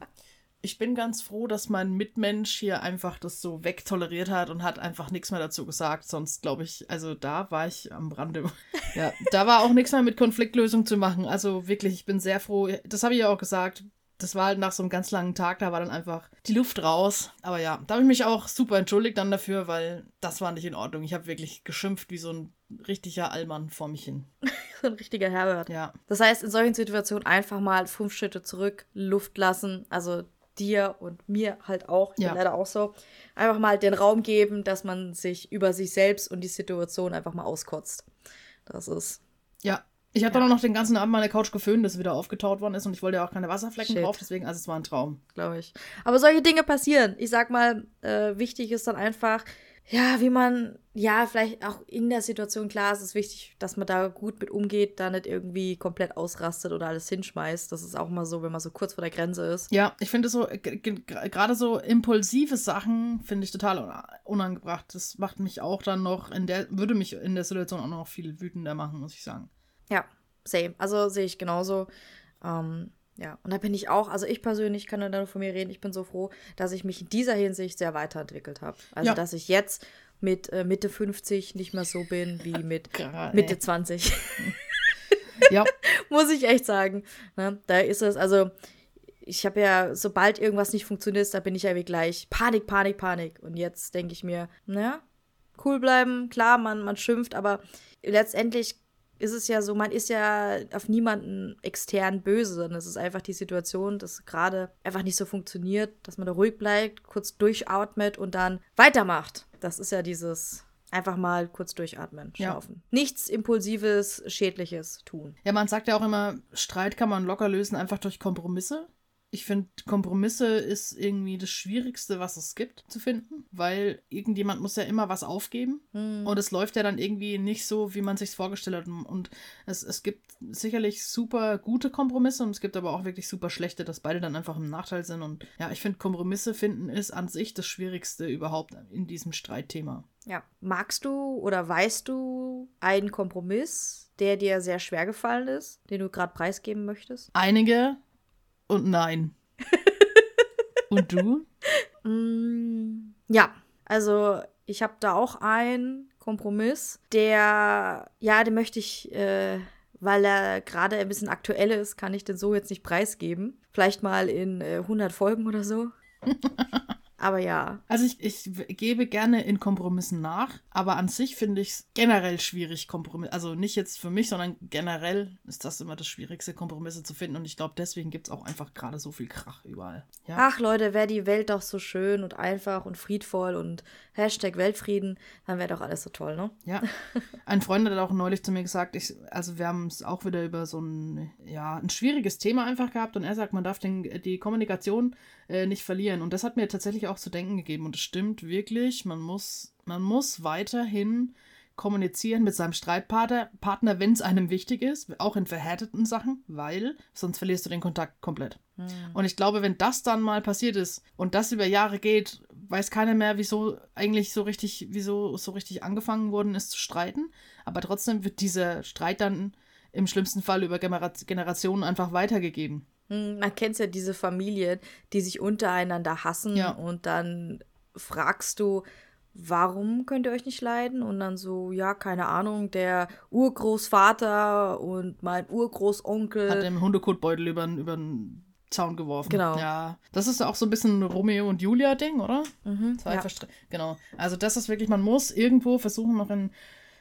ich bin ganz froh, dass mein Mitmensch hier einfach das so wegtoleriert hat und hat einfach nichts mehr dazu gesagt. Sonst glaube ich, also da war ich am Rande. Ja, da war auch nichts mehr mit Konfliktlösung zu machen. Also wirklich, ich bin sehr froh. Das habe ich ja auch gesagt. Das war halt nach so einem ganz langen Tag, da war dann einfach die Luft raus. Aber ja, da habe ich mich auch super entschuldigt dann dafür, weil das war nicht in Ordnung. Ich habe wirklich geschimpft wie so ein richtiger Allmann vor mich hin.
So ein richtiger Herbert.
Ja,
Das heißt, in solchen Situationen einfach mal fünf Schritte zurück, Luft lassen, also dir und mir halt auch, ich
Ja.
bin leider auch so, einfach mal den Raum geben, dass man sich über sich selbst und die Situation einfach mal auskotzt. Das ist,
Ja. Ich habe
Ja.
dann auch noch den ganzen Abend meine Couch geföhnt, dass sie wieder aufgetaut worden ist und ich wollte ja auch keine Wasserflecken
Shit.
drauf, deswegen, also es war ein Traum.
glaube ich. Aber solche Dinge passieren. Ich sag mal, äh, wichtig ist dann einfach, ja, wie man, ja, vielleicht auch in der Situation, klar, es ist wichtig, dass man da gut mit umgeht, da nicht irgendwie komplett ausrastet oder alles hinschmeißt. Das ist auch mal so, wenn man so kurz vor der Grenze ist.
Ja, ich finde so, äh, gerade so impulsive Sachen finde ich total un- unangebracht. Das macht mich auch dann noch in der, würde mich in der Situation auch noch viel wütender machen, muss ich sagen.
Ja, same. Also sehe ich genauso. Ähm, ja, und da bin ich auch, also ich persönlich kann nur von mir reden, ich bin so froh, dass ich mich in dieser Hinsicht sehr weiterentwickelt habe. Also,
Ja.
dass ich jetzt mit äh, Mitte 50 nicht mehr so bin wie mit
Gra-
Mitte
äh,
20.
Ja,
Muss ich echt sagen. Ne? Da ist es, also ich habe ja, sobald irgendwas nicht funktioniert, da bin ich ja wie gleich Panik, Panik, Panik. Und jetzt denke ich mir, naja, cool bleiben, klar, man, man schimpft, aber letztendlich ist es ja so, man ist ja auf niemanden extern böse, sondern es ist einfach die Situation, dass gerade einfach nicht so funktioniert, dass man da ruhig bleibt, kurz durchatmet und dann weitermacht. Das ist ja dieses einfach mal kurz durchatmen,
Ja.
schnaufen. Nichts Impulsives, Schädliches tun.
Ja, man sagt ja auch immer, Streit kann man locker lösen, einfach durch Kompromisse. Ich finde, Kompromisse ist irgendwie das Schwierigste, was es gibt zu finden, weil irgendjemand muss ja immer was aufgeben
Hm.
und es läuft ja dann irgendwie nicht so, wie man sich vorgestellt hat. Und es, es gibt sicherlich super gute Kompromisse und es gibt aber auch wirklich super schlechte, dass beide dann einfach im Nachteil sind. Und ja, ich finde, Kompromisse finden ist an sich das Schwierigste überhaupt in diesem Streitthema.
Ja. Magst du oder weißt du einen Kompromiss, der dir sehr schwer gefallen ist, den du gerade preisgeben möchtest?
Einige und nein. und du?
Mm, ja, also ich habe da auch einen Kompromiss, der, ja, den möchte ich, äh, weil er gerade ein bisschen aktuell ist, kann ich den so jetzt nicht preisgeben. Vielleicht mal in äh, 100 Folgen oder so. Aber ja.
Also ich, ich gebe gerne in Kompromissen nach, aber an sich finde ich es generell schwierig, Kompromisse. Also nicht jetzt für mich, sondern generell ist das immer das Schwierigste, Kompromisse zu finden. Und ich glaube, deswegen gibt es auch einfach gerade so viel Krach überall.
Ja? Ach Leute, wäre die Welt doch so schön und einfach und friedvoll und Hashtag Weltfrieden, dann wäre doch alles so toll, ne?
Ja. Ein Freund hat auch neulich zu mir gesagt, ich, also wir haben es auch wieder über so ein, ja, ein schwieriges Thema einfach gehabt und er sagt, man darf den, die Kommunikation äh, nicht verlieren. Und das hat mir tatsächlich auch zu denken gegeben. Und es stimmt wirklich, man muss, man muss weiterhin kommunizieren mit seinem Streitpartner, Partner, wenn es einem wichtig ist, auch in verhärteten Sachen, weil sonst verlierst du den Kontakt komplett. Mhm. Und ich glaube, wenn das dann mal passiert ist und das über Jahre geht, weiß keiner mehr, wieso eigentlich so richtig, wieso so richtig angefangen worden ist zu streiten. Aber trotzdem wird dieser Streit dann im schlimmsten Fall über Generationen einfach weitergegeben.
Hm, man kennt ja diese Familien, die sich untereinander hassen ja. und dann fragst du, warum könnt ihr euch nicht leiden? Und dann so, ja, keine Ahnung, der Urgroßvater und mein Urgroßonkel.
Hat den Hundekotbeutel über, über den Zaun geworfen. Genau. Ja. Das ist auch so ein bisschen ein Romeo und Julia-Ding, oder? Mhm, Zwei ja. Genau. Also, das ist wirklich, man muss irgendwo versuchen, noch in.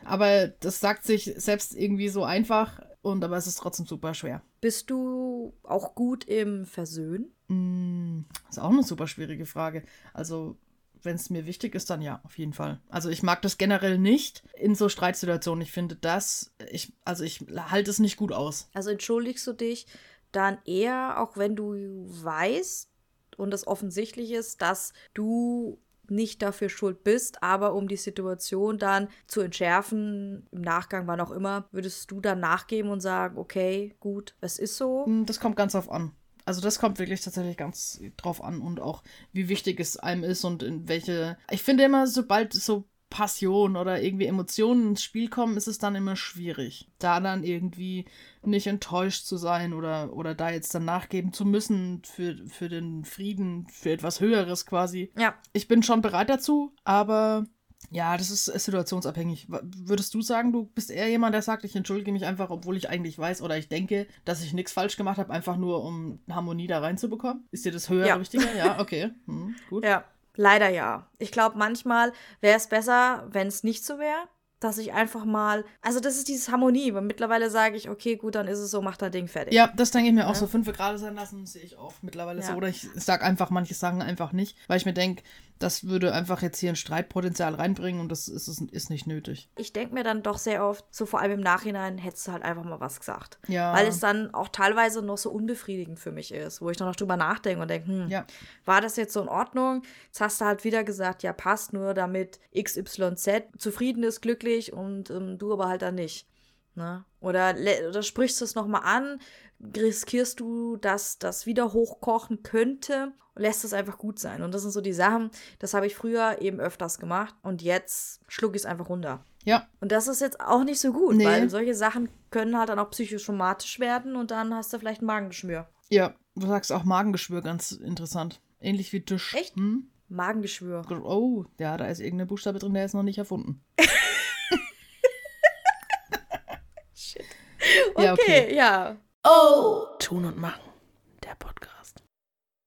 Aber das sagt sich selbst irgendwie so einfach und aber es ist trotzdem super schwer.
Bist du auch gut im Versöhnen?
Mm, ist auch eine super schwierige Frage. Also, wenn es mir wichtig ist, dann ja, auf jeden Fall. Also ich mag das generell nicht in so Streitsituationen. Ich finde das, ich, also ich halte es nicht gut aus.
Also entschuldigst du dich dann eher, auch wenn du weißt und es offensichtlich ist, dass du nicht dafür schuld bist, aber um die Situation dann zu entschärfen, im Nachgang, wann auch immer, würdest du dann nachgeben und sagen, okay, gut, es ist so?
Hm, das kommt ganz drauf an. Also das kommt wirklich tatsächlich ganz drauf an und auch wie wichtig es einem ist und in welche. Ich finde immer, sobald so Passion oder irgendwie Emotionen ins Spiel kommen, ist es dann immer schwierig, da dann irgendwie nicht enttäuscht zu sein oder, oder da jetzt dann nachgeben zu müssen für, für den Frieden, für etwas Höheres quasi.
Ja.
Ich bin schon bereit dazu, aber ja, das ist situationsabhängig. Würdest du sagen, du bist eher jemand, der sagt, ich entschuldige mich einfach, obwohl ich eigentlich weiß oder ich denke, dass ich nichts falsch gemacht habe, einfach nur um Harmonie da reinzubekommen? Ist dir das höher ja. wichtiger? Ja, okay. Hm, gut.
Ja. Leider ja. Ich glaube, manchmal wäre es besser, wenn es nicht so wäre dass ich einfach mal, also das ist dieses Harmonie, weil mittlerweile sage ich, okay, gut, dann ist es so, mach dein Ding fertig.
Ja, das denke ich mir auch ja. so. Fünf gerade sein lassen, sehe ich auch mittlerweile ja. so. Oder ich sage einfach manche Sachen einfach nicht, weil ich mir denke, das würde einfach jetzt hier ein Streitpotenzial reinbringen und das ist, ist nicht nötig.
Ich denke mir dann doch sehr oft, so vor allem im Nachhinein, hättest du halt einfach mal was gesagt.
Ja.
Weil es dann auch teilweise noch so unbefriedigend für mich ist, wo ich dann noch drüber nachdenke und denke, hm,
ja.
war das jetzt so in Ordnung? Jetzt hast du halt wieder gesagt, ja, passt nur, damit XYZ zufrieden ist, glücklich und ähm, du aber halt dann nicht. Ne? Oder, oder sprichst du es nochmal an, riskierst du, dass das wieder hochkochen könnte lässt es einfach gut sein. Und das sind so die Sachen, das habe ich früher eben öfters gemacht und jetzt schluck ich es einfach runter.
Ja.
Und das ist jetzt auch nicht so gut, nee. weil solche Sachen können halt dann auch psychosomatisch werden und dann hast du vielleicht ein Magengeschwür.
Ja, du sagst auch Magengeschwür, ganz interessant. Ähnlich wie Tisch.
Echt? Hm? Magengeschwür.
Oh, ja, da ist irgendein Buchstabe drin, der ist noch nicht erfunden.
Shit. Okay, ja, okay. ja.
Oh! Tun und machen. Der Podcast.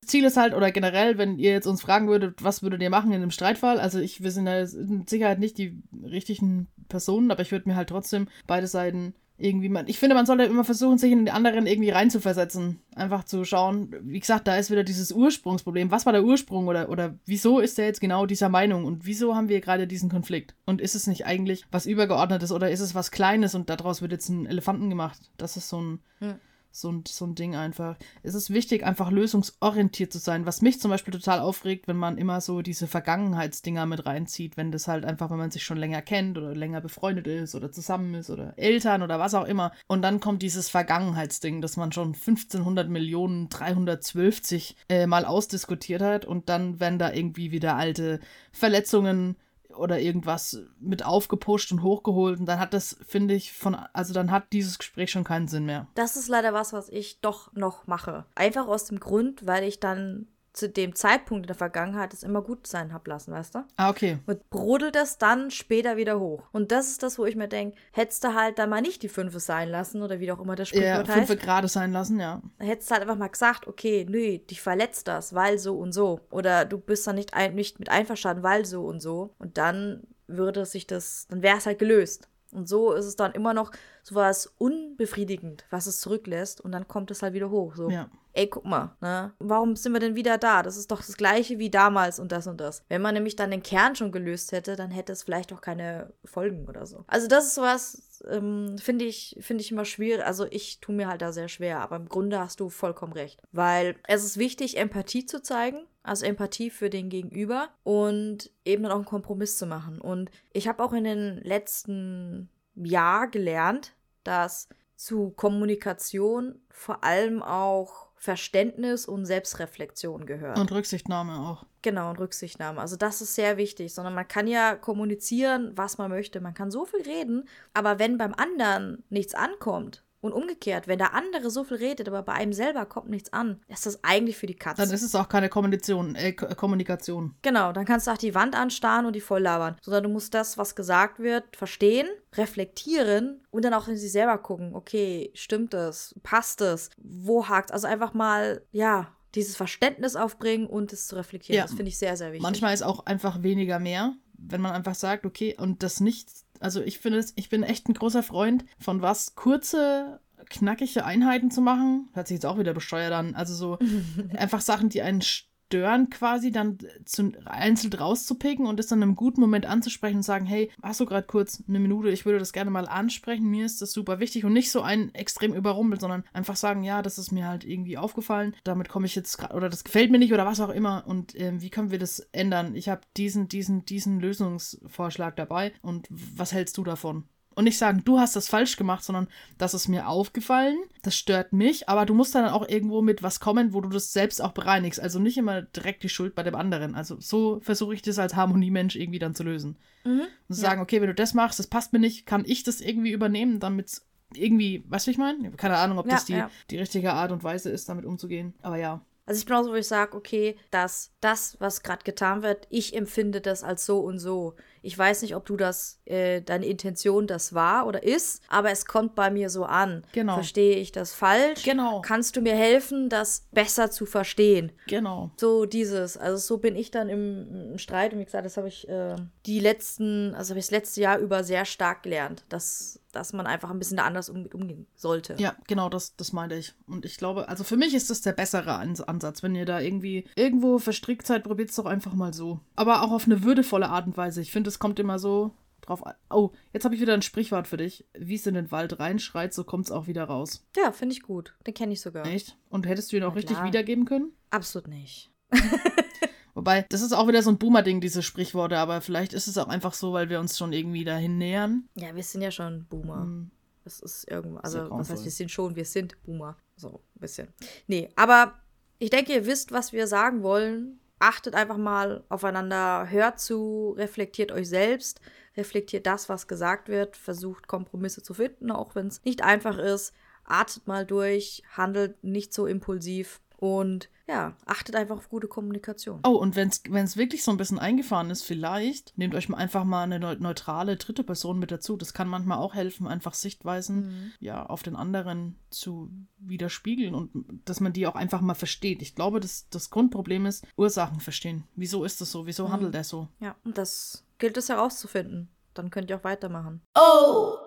Das Ziel ist halt, oder generell, wenn ihr jetzt uns fragen würdet, was würdet ihr machen in einem Streitfall? Also ich, wir sind ja mit Sicherheit nicht die richtigen Personen, aber ich würde mir halt trotzdem beide Seiten irgendwie man. Ich finde, man sollte immer versuchen, sich in den anderen irgendwie reinzuversetzen. Einfach zu schauen. Wie gesagt, da ist wieder dieses Ursprungsproblem. Was war der Ursprung oder, oder wieso ist er jetzt genau dieser Meinung und wieso haben wir gerade diesen Konflikt? Und ist es nicht eigentlich was Übergeordnetes oder ist es was Kleines und daraus wird jetzt ein Elefanten gemacht? Das ist so ein. Hm so ein, so ein Ding einfach. Es ist wichtig, einfach lösungsorientiert zu sein. Was mich zum Beispiel total aufregt, wenn man immer so diese Vergangenheitsdinger mit reinzieht, wenn das halt einfach, wenn man sich schon länger kennt oder länger befreundet ist oder zusammen ist oder Eltern oder was auch immer. Und dann kommt dieses Vergangenheitsding, das man schon 1500 Millionen 312 äh, mal ausdiskutiert hat und dann werden da irgendwie wieder alte Verletzungen oder irgendwas mit aufgepusht und hochgeholt. Und dann hat das, finde ich, von, also dann hat dieses Gespräch schon keinen Sinn mehr.
Das ist leider was, was ich doch noch mache. Einfach aus dem Grund, weil ich dann zu dem Zeitpunkt in der Vergangenheit es immer gut sein hab lassen, weißt du?
Ah, okay.
Und brodelt das dann später wieder hoch. Und das ist das, wo ich mir denke, hättest du halt dann mal nicht die Fünfe sein lassen oder wie auch immer das
Ja,
Sprichwort heißt.
fünf gerade sein lassen, ja.
Hättest du halt einfach mal gesagt, okay, nö, dich verletzt das, weil so und so. Oder du bist da nicht, ein, nicht mit einverstanden, weil so und so. Und dann würde sich das, dann wäre es halt gelöst. Und so ist es dann immer noch sowas unbefriedigend, was es zurücklässt. Und dann kommt es halt wieder hoch. So,
Ja.
Ey, guck mal, ne? Warum sind wir denn wieder da? Das ist doch das gleiche wie damals und das und das. Wenn man nämlich dann den Kern schon gelöst hätte, dann hätte es vielleicht auch keine Folgen oder so. Also das ist sowas, ähm, finde ich, finde ich immer schwierig. Also ich tue mir halt da sehr schwer, aber im Grunde hast du vollkommen recht. Weil es ist wichtig, Empathie zu zeigen. Also Empathie für den Gegenüber und eben dann auch einen Kompromiss zu machen. Und ich habe auch in den letzten Jahr gelernt, dass zu Kommunikation vor allem auch Verständnis und Selbstreflexion gehört.
Und Rücksichtnahme auch.
Genau, und Rücksichtnahme. Also das ist sehr wichtig, sondern man kann ja kommunizieren, was man möchte. Man kann so viel reden, aber wenn beim anderen nichts ankommt und umgekehrt, wenn der andere so viel redet, aber bei einem selber kommt nichts an, ist das eigentlich für die Katze.
Dann ist es auch keine Kommunikation. Äh, Ko- Kommunikation.
Genau, dann kannst du auch die Wand anstarren und die voll labern. Sondern du musst das, was gesagt wird, verstehen, reflektieren und dann auch in sich selber gucken. Okay, stimmt das? Passt es? Wo hakt Also einfach mal, ja, dieses Verständnis aufbringen und es zu reflektieren.
Ja.
Das finde ich sehr, sehr wichtig.
Manchmal ist auch einfach weniger mehr, wenn man einfach sagt, okay, und das nicht, also ich finde es, ich bin echt ein großer Freund von was, kurze, knackige Einheiten zu machen. Hört sich jetzt auch wieder besteuert an. Also so einfach Sachen, die einen stören quasi, dann zu, einzeln rauszupicken und es dann einem guten Moment anzusprechen und sagen, hey, hast du gerade kurz eine Minute, ich würde das gerne mal ansprechen, mir ist das super wichtig und nicht so ein extrem überrumpelt, sondern einfach sagen, ja, das ist mir halt irgendwie aufgefallen, damit komme ich jetzt gerade, oder das gefällt mir nicht oder was auch immer und ähm, wie können wir das ändern? Ich habe diesen, diesen, diesen Lösungsvorschlag dabei und was hältst du davon? Und nicht sagen, du hast das falsch gemacht, sondern das ist mir aufgefallen, das stört mich, aber du musst dann auch irgendwo mit was kommen, wo du das selbst auch bereinigst. Also nicht immer direkt die Schuld bei dem anderen. Also so versuche ich das als Harmoniemensch irgendwie dann zu lösen.
Mhm.
Und zu sagen, okay, wenn du das machst, das passt mir nicht, kann ich das irgendwie übernehmen, damit irgendwie, weißt du, wie ich meine? Keine Ahnung, ob
Ja,
das die,
ja.
die richtige Art und Weise ist, damit umzugehen. Aber ja.
Also ich bin auch so, wo ich sage, okay, dass das, was gerade getan wird, ich empfinde das als so und so. Ich weiß nicht, ob du das, äh, deine Intention das war oder ist, aber es kommt bei mir so an.
Genau.
Verstehe ich das falsch?
Genau.
Kannst du mir helfen, das besser zu verstehen?
Genau.
So dieses, also so bin ich dann im, im Streit und wie gesagt, das habe ich äh, die letzten, also habe ich das letzte Jahr über sehr stark gelernt, dass, dass man einfach ein bisschen da anders um, umgehen sollte.
Ja, genau, das, das meinte ich. Und ich glaube, also für mich ist das der bessere Ans Ansatz. Wenn ihr da irgendwie irgendwo verstrickt seid, probiert es doch einfach mal so. Aber auch auf eine würdevolle Art und Weise. Ich finde, es kommt immer so drauf an. Oh, jetzt habe ich wieder ein Sprichwort für dich. Wie es in den Wald reinschreit, so kommt es auch wieder raus.
Ja, finde ich gut. Den kenne ich sogar.
Echt? Und hättest du ihn auch
Na
richtig
klar.
wiedergeben können?
Absolut nicht.
Wobei, das ist auch wieder so ein Boomer-Ding, diese Sprichworte, aber vielleicht ist es auch einfach so, weil wir uns schon irgendwie dahin nähern.
Ja, wir sind ja schon Boomer.
Hm.
Das ist irgendwo, also
Sehr
was heißt, wir sind schon, wir sind Boomer. So, ein bisschen. Nee, aber ich denke, ihr wisst, was wir sagen wollen. Achtet einfach mal aufeinander, hört zu, reflektiert euch selbst, reflektiert das, was gesagt wird, versucht Kompromisse zu finden, auch wenn es nicht einfach ist. Atmet mal durch, handelt nicht so impulsiv und ja, achtet einfach auf gute Kommunikation.
Oh, und wenn es wirklich so ein bisschen eingefahren ist, vielleicht nehmt euch mal einfach mal eine neu- neutrale dritte Person mit dazu. Das kann manchmal auch helfen, einfach Sichtweisen
Mhm.
ja auf den anderen zu widerspiegeln und dass man die auch einfach mal versteht. Ich glaube, das, das Grundproblem ist Ursachen verstehen. Wieso ist das so? Wieso
Mhm.
handelt er so?
Ja, und das gilt es herauszufinden. Dann könnt ihr auch weitermachen.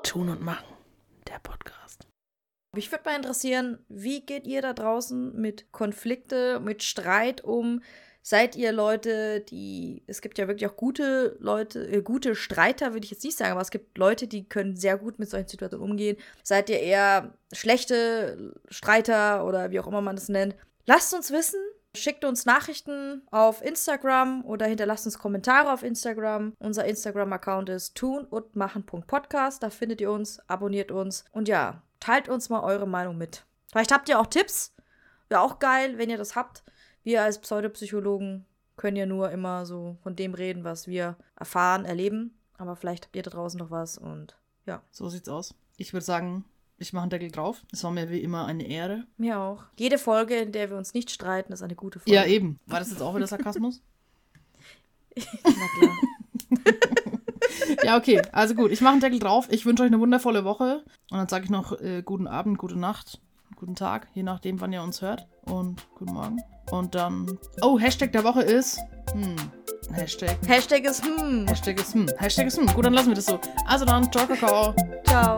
Tun und machen. Der Podcast.
Mich würde mal interessieren, wie geht ihr da draußen mit Konflikte, mit Streit um? Seid ihr Leute, die, es gibt ja wirklich auch gute Leute, äh, gute Streiter, würde ich jetzt nicht sagen, aber es gibt Leute, die können sehr gut mit solchen Situationen umgehen. Seid ihr eher schlechte Streiter oder wie auch immer man das nennt? Lasst uns wissen. Schickt uns Nachrichten auf Instagram oder hinterlasst uns Kommentare auf Instagram. Unser Instagram-Account ist tunundmachen.podcast. Da findet ihr uns, abonniert uns und ja, teilt uns mal eure Meinung mit. Vielleicht habt ihr auch Tipps. Wäre auch geil, wenn ihr das habt. Wir als Pseudopsychologen können ja nur immer so von dem reden, was wir erfahren, erleben. Aber vielleicht habt ihr da draußen noch was und ja.
So sieht's aus. Ich würde sagen, Ich mache einen Deckel drauf. Es war mir wie immer eine Ehre.
Mir auch. Jede Folge, in der wir uns nicht streiten, ist eine gute Folge.
Ja, eben. War das jetzt auch wieder Sarkasmus?
Na klar.
ja, okay. Also gut, ich mache einen Deckel drauf. Ich wünsche euch eine wundervolle Woche. Und dann sage ich noch äh, guten Abend, gute Nacht, guten Tag, je nachdem, wann ihr uns hört. Und guten Morgen. Und dann. Oh, Hashtag der Woche ist. Hm. Hashtag.
Hashtag ist hm.
Hashtag ist hm. Hashtag ist hm. Gut, dann lassen wir das so. Also dann, ciao, Kakao.
Ciao.